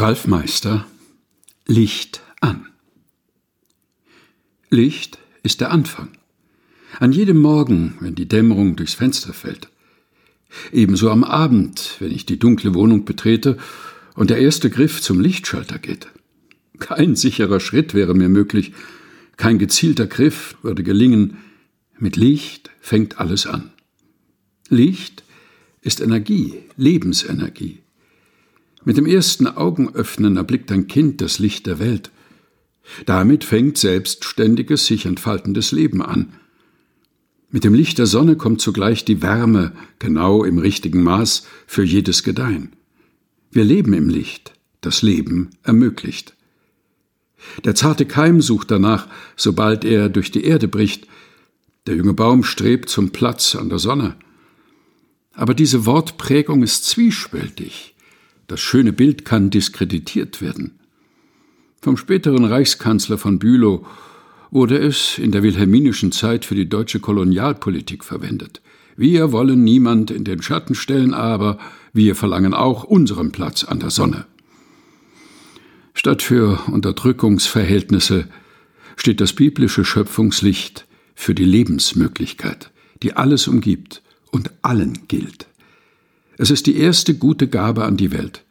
Ralf Meister Licht an. Licht ist der Anfang. An jedem Morgen, wenn die Dämmerung durchs Fenster fällt. Ebenso am Abend, wenn ich die dunkle Wohnung betrete und der erste Griff zum Lichtschalter geht. Kein sicherer Schritt wäre mir möglich, kein gezielter Griff würde gelingen. Mit Licht fängt alles an. Licht ist Energie, Lebensenergie. Mit dem ersten Augenöffnen erblickt ein Kind das Licht der Welt. Damit fängt selbstständiges, sich entfaltendes Leben an. Mit dem Licht der Sonne kommt zugleich die Wärme, genau im richtigen Maß, für jedes Gedeihen. Wir leben im Licht, das Leben ermöglicht. Der zarte Keim sucht danach, sobald er durch die Erde bricht. Der junge Baum strebt zum Platz an der Sonne. Aber diese Wortprägung ist zwiespältig. Das schöne Bild kann diskreditiert werden. Vom späteren Reichskanzler von Bülow wurde es in der wilhelminischen Zeit für die deutsche Kolonialpolitik verwendet. Wir wollen niemand in den Schatten stellen, aber wir verlangen auch unseren Platz an der Sonne. Statt für Unterdrückungsverhältnisse steht das biblische Schöpfungslicht für die Lebensmöglichkeit, die alles umgibt und allen gilt. Es ist die erste gute Gabe an die Welt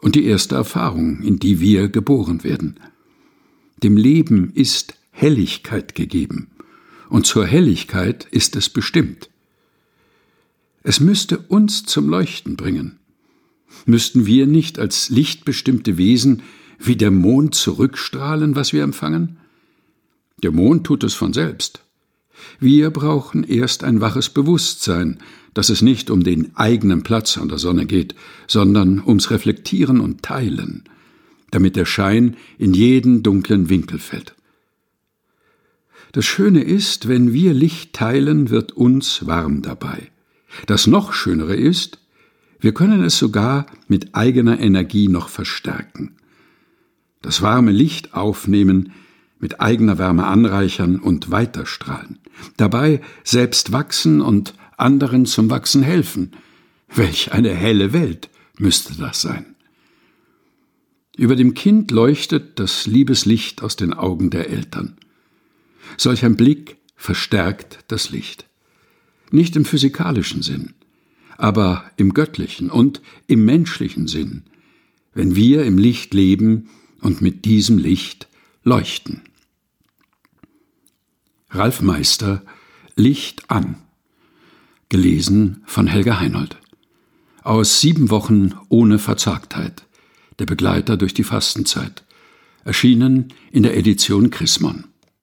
und die erste Erfahrung, in die wir geboren werden. Dem Leben ist Helligkeit gegeben, und zur Helligkeit ist es bestimmt. Es müsste uns zum Leuchten bringen. Müssten wir nicht als lichtbestimmte Wesen wie der Mond zurückstrahlen, was wir empfangen? Der Mond tut es von selbst. Wir brauchen erst ein waches Bewusstsein, dass es nicht um den eigenen Platz an der Sonne geht, sondern ums Reflektieren und Teilen, damit der Schein in jeden dunklen Winkel fällt. Das Schöne ist, wenn wir Licht teilen, wird uns warm dabei. Das noch Schönere ist, wir können es sogar mit eigener Energie noch verstärken. Das warme Licht aufnehmen, mit eigener Wärme anreichern und weiterstrahlen. Dabei selbst wachsen und anderen zum Wachsen helfen. Welch eine helle Welt müsste das sein. Über dem Kind leuchtet das Liebeslicht aus den Augen der Eltern. Solch ein Blick verstärkt das Licht. Nicht im physikalischen Sinn, aber im göttlichen und im menschlichen Sinn, wenn wir im Licht leben und mit diesem Licht leuchten. Ralf Meister Licht an. Gelesen von Helga Heinold. Aus sieben Wochen ohne Verzagtheit. Der Begleiter durch die Fastenzeit. Erschienen in der Edition Chrismon.